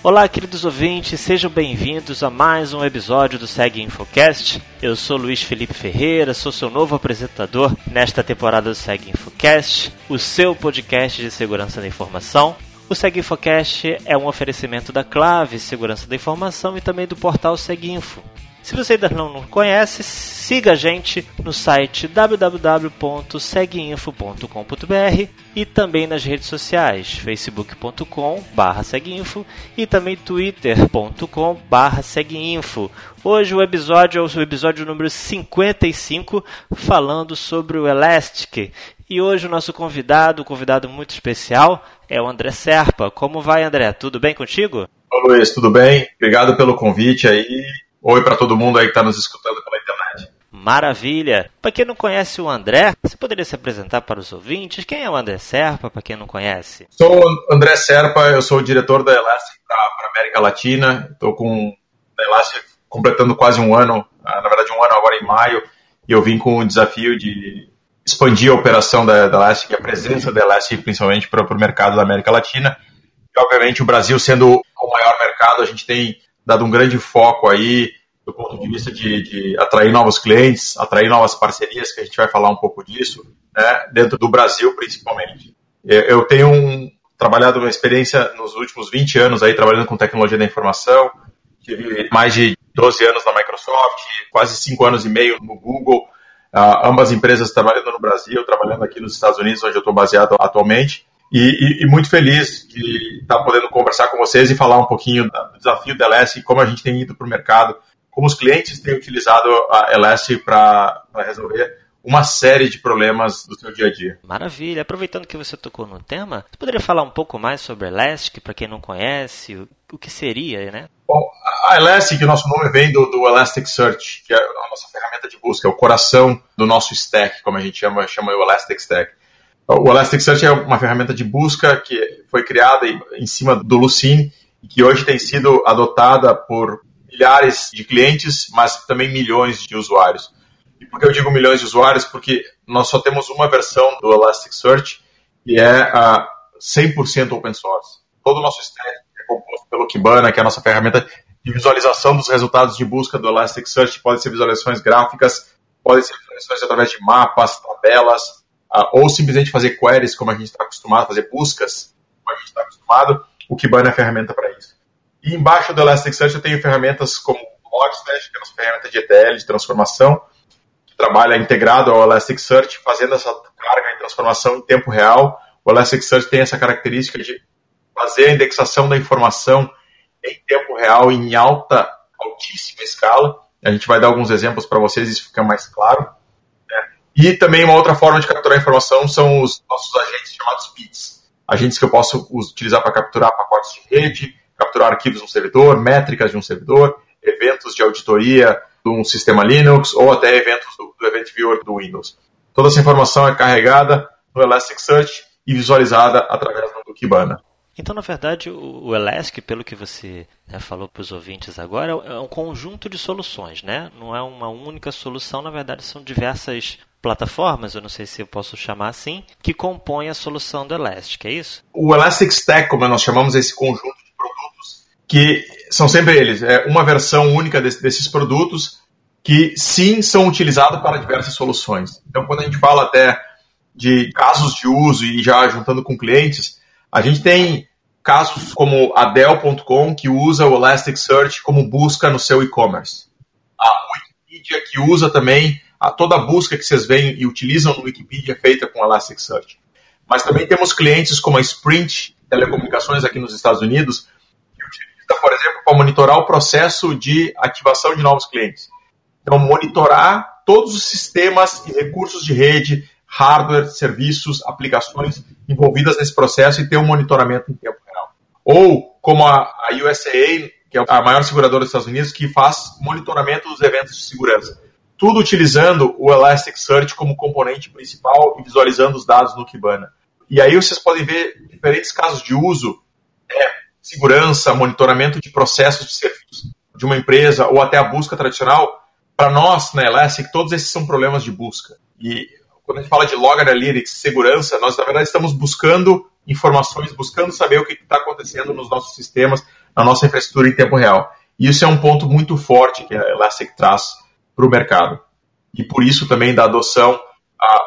Olá, queridos ouvintes, sejam bem-vindos a mais um episódio do Seg Infocast. Eu sou Luiz Felipe Ferreira, sou seu novo apresentador nesta temporada do Seg Infocast, o seu podcast de segurança da informação. O Seg Infocast é um oferecimento da Clave Segurança da Informação e também do portal Seguinfo. Se você ainda não conhece, siga a gente no site www.seguinfo.com.br e também nas redes sociais, facebook.com/seguinfo e também twitter.com/seguinfo. Hoje o episódio é o episódio número 55, falando sobre o Elastic. E hoje o nosso convidado, um convidado muito especial, é o André Serpa. Como vai, André? Tudo bem contigo? Oi, Luiz, tudo bem? Obrigado pelo convite aí Oi para todo mundo aí que está nos escutando pela internet. Maravilha! Para quem não conhece o André, você poderia se apresentar para os ouvintes? Quem é o André Serpa, para quem não conhece? Sou o André Serpa, eu sou o diretor da Elastic para América Latina. Estou com a Elastic completando quase um ano, ah, na verdade um ano agora em maio, e eu vim com o desafio de expandir a operação da, da Elastic, a presença da Elastic principalmente para o mercado da América Latina. E obviamente o Brasil sendo o maior mercado, a gente tem dado um grande foco aí do ponto de vista de, de, atrair novos clientes, atrair novas parcerias, que a gente vai falar um pouco disso, né, dentro do Brasil principalmente. Eu tenho um, trabalhado uma experiência nos últimos 20 anos aí trabalhando com tecnologia da informação, tive mais de 12 anos na Microsoft, quase 5 anos e meio no Google, uh, ambas empresas trabalhando no Brasil, trabalhando aqui nos Estados Unidos, onde eu estou baseado atualmente. E, e, e, muito feliz de estar podendo conversar com vocês e falar um pouquinho do desafio da Elastic, como a gente tem ido para o mercado, como os clientes têm utilizado a Elastic para resolver uma série de problemas do seu dia a dia. Maravilha. Aproveitando que você tocou no tema, você poderia falar um pouco mais sobre Elastic, para quem não conhece, o, o, que seria, né? Bom, a Elastic, o nosso nome vem do, do Elasticsearch, que é a nossa ferramenta de busca, é o coração do nosso stack, como a gente chama, chama o Elastic Stack. O Elasticsearch é uma ferramenta de busca que foi criada em cima do Lucene e que hoje tem sido adotada por milhares de clientes, mas também milhões de usuários. E por que eu digo milhões de usuários? Porque nós só temos uma versão do Elasticsearch que é a 100% open source. Todo o nosso stack é composto pelo Kibana, que é a nossa ferramenta de visualização dos resultados de busca do Elasticsearch. Pode ser visualizações gráficas, pode ser visualizações através de mapas, tabelas, ou simplesmente fazer queries, como a gente está acostumado, fazer buscas, como a gente está acostumado, o Kibana é a ferramenta para isso. E embaixo do Elasticsearch eu tenho ferramentas como o Logstash, que é a nossa ferramenta de ETL, de transformação, que trabalha integrado ao Elasticsearch, fazendo essa carga e transformação em tempo real. O Elasticsearch tem essa característica de fazer a indexação da informação em tempo real, em alta, altíssima escala. A gente vai dar alguns exemplos para vocês, isso fica mais claro. E também uma outra forma de capturar informação são os nossos agentes chamados bits. Agentes que eu posso utilizar para capturar pacotes de rede, capturar arquivos de um servidor, métricas de um servidor, eventos de auditoria de um sistema Linux ou até eventos do, do Event Viewer do Windows. Toda essa informação é carregada no Elasticsearch e visualizada através do Kibana. Então, na verdade, o Elastic, pelo que você né, falou para os ouvintes agora, é um conjunto de soluções, né? Não é uma única solução, na verdade, são diversas plataformas, eu não sei se eu posso chamar assim, que compõem a solução do Elastic, é isso? O Elastic Stack, como nós chamamos esse conjunto de produtos, que são sempre eles, é uma versão única desse, desses produtos que sim são utilizados para diversas soluções. Então, quando a gente fala até de casos de uso e já juntando com clientes, a gente tem casos como a Dell.com que usa o Elasticsearch como busca no seu e-commerce. A Wikipedia que usa também a toda a busca que vocês veem e utilizam no Wikipedia é feita com Elasticsearch. Mas também temos clientes como a Sprint Telecomunicações aqui nos Estados Unidos, que utiliza, por exemplo, para monitorar o processo de ativação de novos clientes. Então, monitorar todos os sistemas e recursos de rede, hardware, serviços, aplicações envolvidas nesse processo e ter um monitoramento em tempo real. Ou, como a, a USAA, que é a maior seguradora dos Estados Unidos, que faz monitoramento dos eventos de segurança tudo utilizando o Elasticsearch como componente principal e visualizando os dados no Kibana. E aí vocês podem ver diferentes casos de uso, né, segurança, monitoramento de processos de serviços de uma empresa ou até a busca tradicional. Para nós, na Elastic, todos esses são problemas de busca. E quando a gente fala de Log Analytics, segurança, nós na verdade estamos buscando informações, buscando saber o que está acontecendo nos nossos sistemas, na nossa infraestrutura em tempo real. E isso é um ponto muito forte que a Elastic traz para o mercado. E por isso também da adoção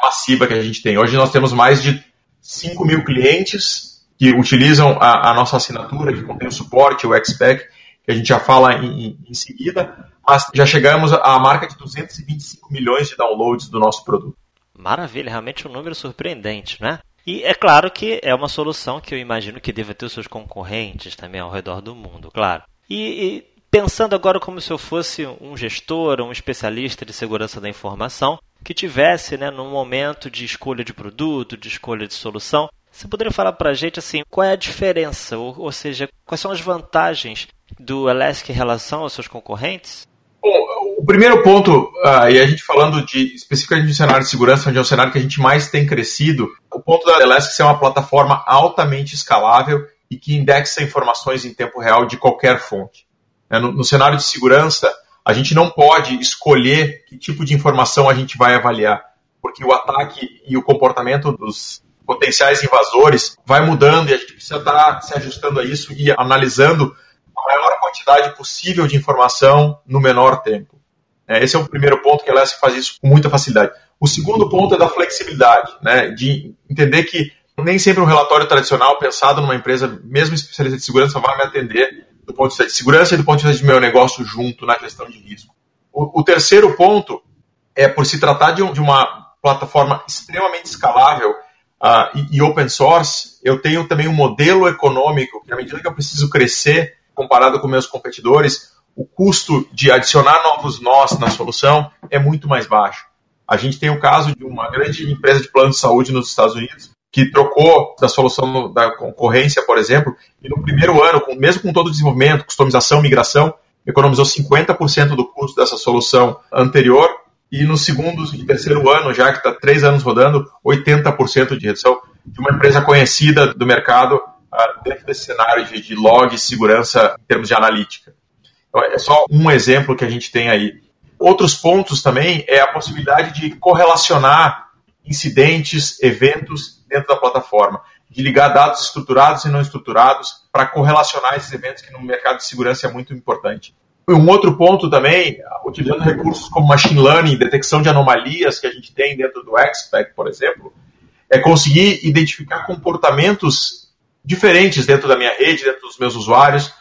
massiva que a gente tem. Hoje nós temos mais de 5 mil clientes que utilizam a, a nossa assinatura, que contém o suporte, o XPEC, que a gente já fala em, em seguida, mas já chegamos à marca de 225 milhões de downloads do nosso produto. Maravilha, realmente um número surpreendente, né? E é claro que é uma solução que eu imagino que deva ter os seus concorrentes também ao redor do mundo, claro. E, e pensando agora como se eu fosse um gestor, um especialista de segurança da informação, que tivesse, né, num momento de escolha de produto, de escolha de solução, você poderia falar para a gente assim, qual é a diferença, ou, ou, seja, quais são as vantagens do Elastic em relação aos seus concorrentes? Bom, o primeiro ponto, uh, e a gente falando de especificamente de cenário de segurança, onde é o cenário que a gente mais tem crescido, o ponto da Elastic é uma plataforma altamente escalável e que indexa informações em tempo real de qualquer fonte. É, no, no cenário de segurança, a gente não pode escolher que tipo de informação a gente vai avaliar, porque o ataque e o comportamento dos potenciais invasores vai mudando e a gente precisa estar se ajustando a isso e analisando a maior quantidade possível de informação no menor tempo. É, esse é o primeiro ponto que a Elastic faz isso com muita facilidade. O segundo ponto é da flexibilidade, né, de entender que nem sempre um relatório tradicional pensado numa empresa, mesmo especialista de segurança, vai me atender do ponto de vista de segurança e do ponto de vista de meu negócio junto na gestão de risco. O, o terceiro ponto é por se tratar de, um, de uma plataforma extremamente escalável uh, e, e, open source, eu tenho também um modelo econômico que, à medida que eu preciso crescer comparado com meus competidores, o custo de adicionar novos nós na solução é muito mais baixo. A gente tem o caso de uma grande empresa de plano de saúde nos Estados Unidos que trocou da solução da concorrência, por exemplo, e no primeiro ano, mesmo com todo o desenvolvimento, customização, migração, economizou 50% do custo dessa solução anterior, e no segundo e terceiro ano, já que está três anos rodando, 80% de redução de uma empresa conhecida do mercado uh, dentro desse cenário de, de log e segurança em termos de analítica. Então, é só um exemplo que a gente tem aí. Outros pontos também é a possibilidade de correlacionar incidentes, eventos dentro da plataforma, de ligar dados estruturados e não estruturados para correlacionar esses eventos que no mercado de segurança é muito importante. Um outro ponto também, utilizando recursos como machine learning, detecção de anomalias que a gente tem dentro do XPEC, por exemplo, é conseguir identificar comportamentos diferentes dentro da minha rede, dentro dos meus usuários.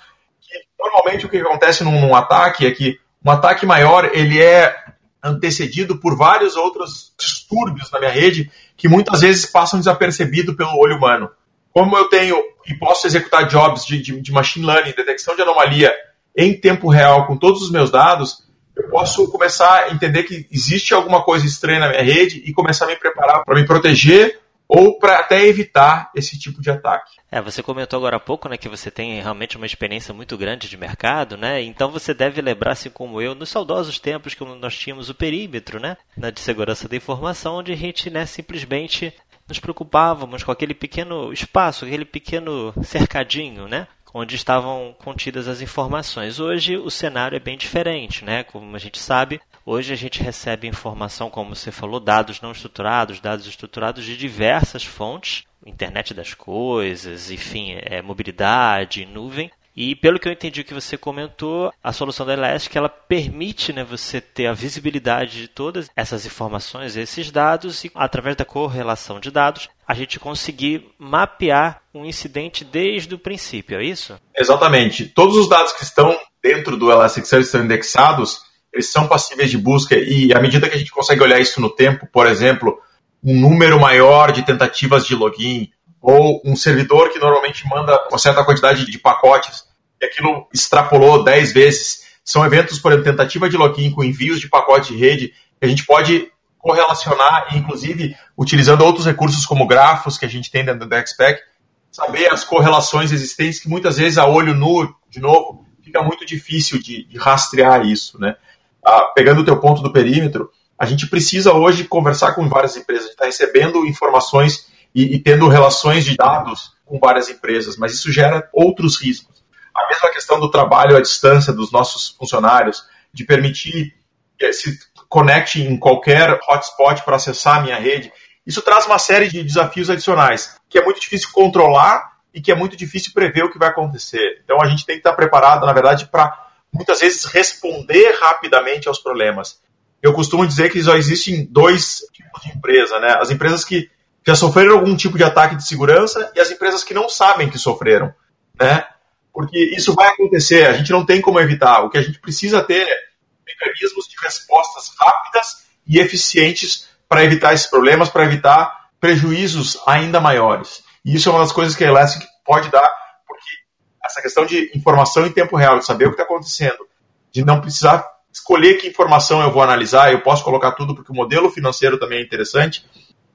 Normalmente o que acontece num, num ataque é que um ataque maior ele é antecedido por vários outros distúrbios na minha rede que muitas vezes passam desapercebido pelo olho humano. Como eu tenho e posso executar jobs de, de, de machine learning, detecção de anomalia em tempo real com todos os meus dados, eu posso começar a entender que existe alguma coisa estranha na minha rede e começar a me preparar para me proteger ou para até evitar esse tipo de ataque. É, você comentou agora há pouco, né, que você tem realmente uma experiência muito grande de mercado, né? Então você deve lembrar, assim como eu, nos saudosos tempos que nós tínhamos o perímetro, né, de segurança da informação, onde a gente, né, simplesmente nos preocupávamos com aquele pequeno espaço, aquele pequeno cercadinho, né? onde estavam contidas as informações. Hoje o cenário é bem diferente, né? Como a gente sabe, hoje a gente recebe informação, como você falou, dados não estruturados, dados estruturados de diversas fontes, internet das coisas, enfim, é, mobilidade, nuvem, e pelo que eu entendi que você comentou, a solução da Elastic ela permite né, você ter a visibilidade de todas essas informações, esses dados, e através da correlação de dados, a gente conseguir mapear um incidente desde o princípio, é isso? Exatamente. Todos os dados que estão dentro do Elasticsearch estão indexados, eles são passíveis de busca e à medida que a gente consegue olhar isso no tempo, por exemplo, um número maior de tentativas de login, ou um servidor que normalmente manda uma certa quantidade de pacotes e aquilo extrapolou 10 vezes. São eventos, por exemplo, tentativa de login com envios de pacote de rede, que a gente pode correlacionar, inclusive utilizando outros recursos como grafos que a gente tem dentro da XPEC, saber as correlações existentes, que muitas vezes a olho nu, de novo, fica muito difícil de, de rastrear isso. Né? Ah, pegando o teu ponto do perímetro, a gente precisa hoje conversar com várias empresas, está recebendo informações e, e tendo relações de dados com várias empresas, mas isso gera outros riscos. A mesma questão do trabalho à distância dos nossos funcionários, de permitir que se conecte em qualquer hotspot para acessar a minha rede, isso traz uma série de desafios adicionais, que é muito difícil controlar e que é muito difícil prever o que vai acontecer. Então a gente tem que estar preparado, na verdade, para muitas vezes responder rapidamente aos problemas. Eu costumo dizer que só existem dois tipos de empresa, né? As empresas que já sofreram algum tipo de ataque de segurança e as empresas que não sabem que sofreram, né? Porque isso vai acontecer, a gente não tem como evitar. O que a gente precisa ter é mecanismos de respostas rápidas e eficientes para evitar esses problemas, para evitar prejuízos ainda maiores. E isso é uma das coisas que a Elastic pode dar, essa questão de informação em tempo real, de saber o que está acontecendo, de não precisar escolher que informação eu vou analisar, eu posso colocar tudo, porque o modelo financeiro também é interessante,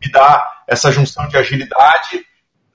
me dá essa junção de agilidade,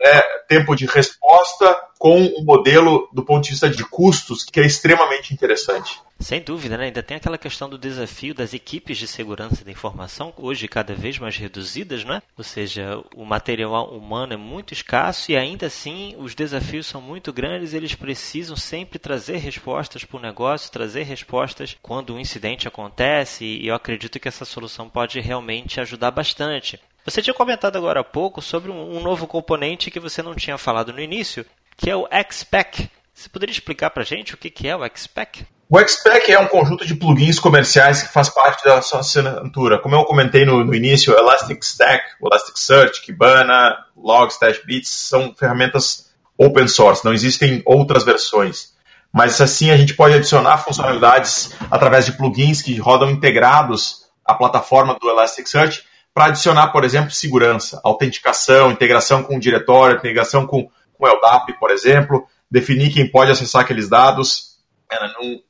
né, tempo de resposta com um modelo do ponto de vista de custos que é extremamente interessante. Sem dúvida, né? ainda tem aquela questão do desafio das equipes de segurança da informação, hoje cada vez mais reduzidas, né? ou seja, o material humano é muito escasso e ainda assim os desafios são muito grandes, eles precisam sempre trazer respostas para o negócio, trazer respostas quando um incidente acontece e eu acredito que essa solução pode realmente ajudar bastante. Você tinha comentado agora há pouco sobre um, novo componente que você não tinha falado no início, que é o XPack. Você poderia explicar para a gente o que é o XPack? O XPack é um conjunto de plugins comerciais que faz parte da sua assinatura. Como eu comentei no, no início, Elastic Stack, Elasticsearch, Kibana, Logs, Dashbits são ferramentas open source, não existem outras versões. Mas assim a gente pode adicionar funcionalidades através de plugins que rodam integrados à plataforma do Elasticsearch para adicionar, por exemplo, segurança, autenticação, integração com o diretório, integração com, o LDAP, por exemplo, definir quem pode acessar aqueles dados, né,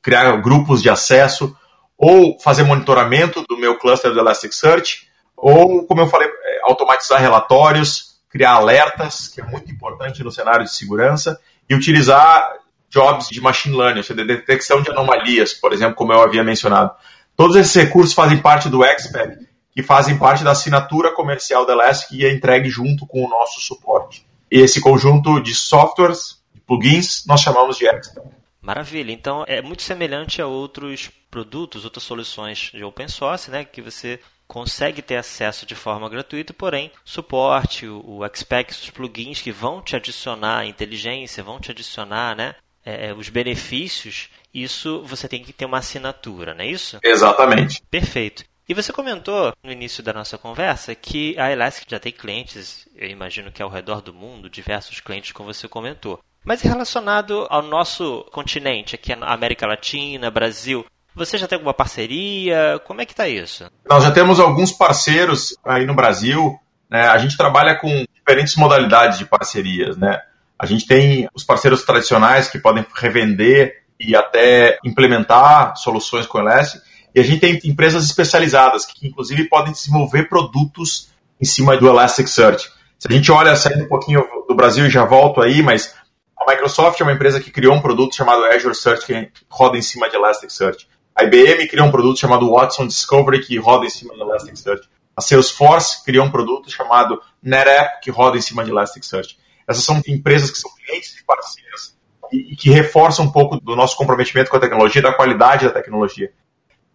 criar grupos de acesso, ou fazer monitoramento do meu cluster do Elasticsearch, ou, como eu falei, é, automatizar relatórios, criar alertas, que é muito importante no cenário de segurança, e utilizar jobs de machine learning, ou seja, de detecção de anomalias, por exemplo, como eu havia mencionado. Todos esses recursos fazem parte do XPEC, que fazem parte da assinatura comercial da Elastic e é entregue junto com o nosso suporte. E esse conjunto de softwares, de plugins, nós chamamos de Expert. Maravilha. Então é muito semelhante a outros produtos, outras soluções de open source, né, que você consegue ter acesso de forma gratuita, porém, suporte, o, o Xpec, os plugins que vão te adicionar inteligência, vão te adicionar né, é, é, os benefícios, isso você tem que ter uma assinatura, não é isso? Exatamente. Perfeito. E você comentou no início da nossa conversa que a Elastic já tem clientes, eu imagino que ao redor do mundo, diversos clientes, como você comentou. Mas relacionado ao nosso continente, aqui na América Latina, Brasil, você já tem alguma parceria? Como é que está isso? Nós já temos alguns parceiros aí no Brasil. Né? A gente trabalha com diferentes modalidades de parcerias. Né? A gente tem os parceiros tradicionais que podem revender e até implementar soluções com Elastic. E a gente tem empresas especializadas que, inclusive, podem desenvolver produtos em cima do Elasticsearch. Se a gente olha, saindo um pouquinho do Brasil e já volto aí, mas a Microsoft é uma empresa que criou um produto chamado Azure Search que roda em cima de Elasticsearch. A IBM criou um produto chamado Watson Discovery que roda em cima de Elasticsearch. A Salesforce criou um produto chamado NetApp que roda em cima de Elasticsearch. Essas são empresas que são clientes de parceiras e, que reforçam um pouco do nosso comprometimento com a tecnologia, da qualidade da tecnologia.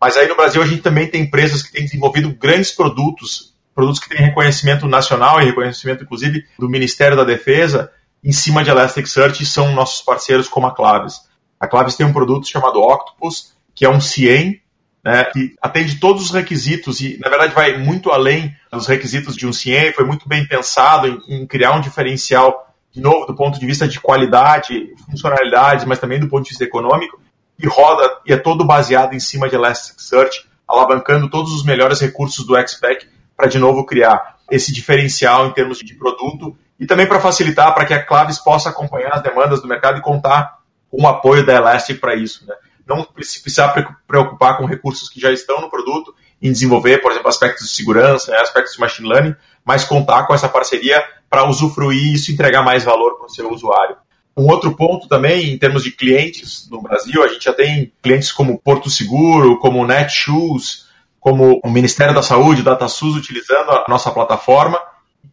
Mas aí no Brasil a gente também tem empresas que têm desenvolvido grandes produtos, produtos que têm reconhecimento nacional e reconhecimento, inclusive, do Ministério da Defesa, em cima de Elasticsearch e são nossos parceiros como a Claves. A Claves tem um produto chamado Octopus, que é um CIEM, né, que atende todos os requisitos e, na verdade, vai muito além dos requisitos de um CIEM, foi muito bem pensado em, em criar um diferencial, de novo, do ponto de vista de qualidade, funcionalidade, mas também do ponto de vista econômico, e roda e é todo baseado em cima de Elasticsearch, alavancando todos os melhores recursos do XPack para de novo criar esse diferencial em termos de produto e também para facilitar para que a Claves possa acompanhar as demandas do mercado e contar com o apoio da Elastic para isso. Né? Não precisar preocupar com recursos que já estão no produto em desenvolver, por exemplo, aspectos de segurança, né, aspectos de machine learning, mas contar com essa parceria para usufruir isso e entregar mais valor para o seu usuário. Um outro ponto também, em termos de clientes no Brasil, a gente já tem clientes como Porto Seguro, como Netshoes, como o Ministério da Saúde, DataSUS, utilizando a nossa plataforma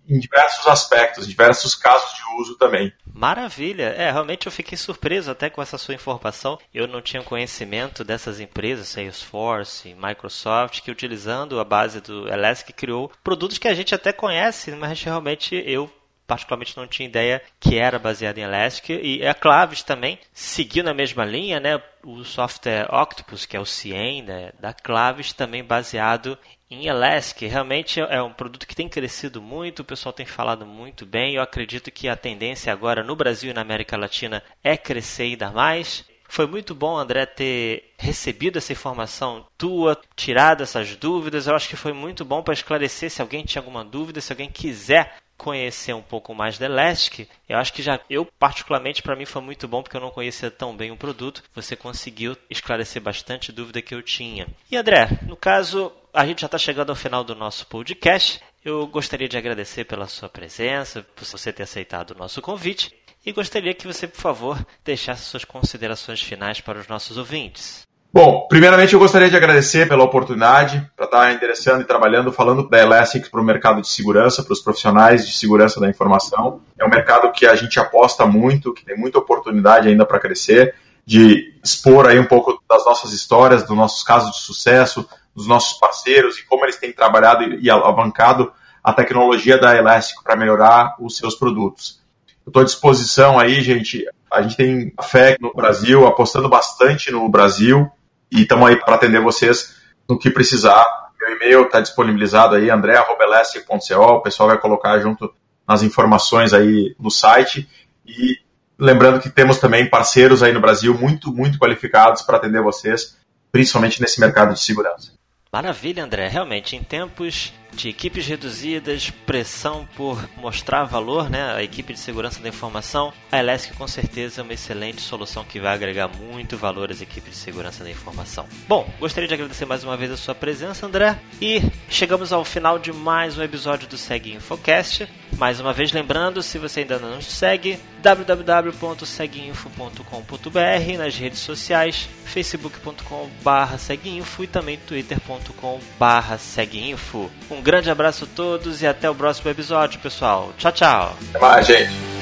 em diversos aspectos, diversos casos de uso também. Maravilha! É, realmente eu fiquei surpreso até com essa sua informação. Eu não tinha conhecimento dessas empresas, Salesforce, Microsoft, que utilizando a base do Elastic criou produtos que a gente até conhece, mas realmente eu particularmente não tinha ideia que era baseado em Elastic. E a Clavis também seguiu na mesma linha, né? O software Octopus, que é o CIEM né? da Clavis, também baseado em Elastic. Realmente é um produto que tem crescido muito, o pessoal tem falado muito bem. Eu acredito que a tendência agora no Brasil e na América Latina é crescer ainda mais. Foi muito bom, André, ter recebido essa informação tua, tirado essas dúvidas. Eu acho que foi muito bom para esclarecer se alguém tinha alguma dúvida, se alguém quiser conhecer um pouco mais da Elastic, eu acho que já eu particularmente para mim foi muito bom porque eu não conhecia tão bem o produto. Você conseguiu esclarecer bastante dúvida que eu tinha. E André, no caso, a gente já está chegando ao final do nosso podcast. Eu gostaria de agradecer pela sua presença, por você ter aceitado o nosso convite e gostaria que você, por favor, deixasse suas considerações finais para os nossos ouvintes. Bom, primeiramente eu gostaria de agradecer pela oportunidade para estar interessando e trabalhando, falando da Elastic para o mercado de segurança, para os profissionais de segurança da informação. É um mercado que a gente aposta muito, que tem muita oportunidade ainda para crescer, de expor aí um pouco das nossas histórias, dos nossos casos de sucesso, dos nossos parceiros e como eles têm trabalhado e alavancado a tecnologia da Elastic para melhorar os seus produtos. Eu estou à disposição aí, gente. A gente tem fé no Brasil, apostando bastante no Brasil e estamos aí para atender vocês no que precisar. Meu e-mail está disponibilizado aí, andré.elesc.co. O pessoal vai colocar junto nas informações aí no site. E lembrando que temos também parceiros aí no Brasil muito, muito qualificados para atender vocês, principalmente nesse mercado de segurança. Maravilha, André. Realmente, em tempos de equipes reduzidas, pressão por mostrar valor, né, a equipe de segurança da informação, a Elastic com certeza é uma excelente solução que vai agregar muito valor às equipes de segurança da informação. Bom, gostaria de agradecer mais uma vez a sua presença, André, e chegamos ao final de mais um episódio do Segue Infocast. Mais uma vez lembrando, se você ainda não nos segue, www.seguinfo.com.br nas redes sociais, facebook.com/seguinfo e também twitter.com/seguinfo. Um grande abraço a todos e até o próximo episódio, pessoal. Tchau, tchau. Até mais, gente.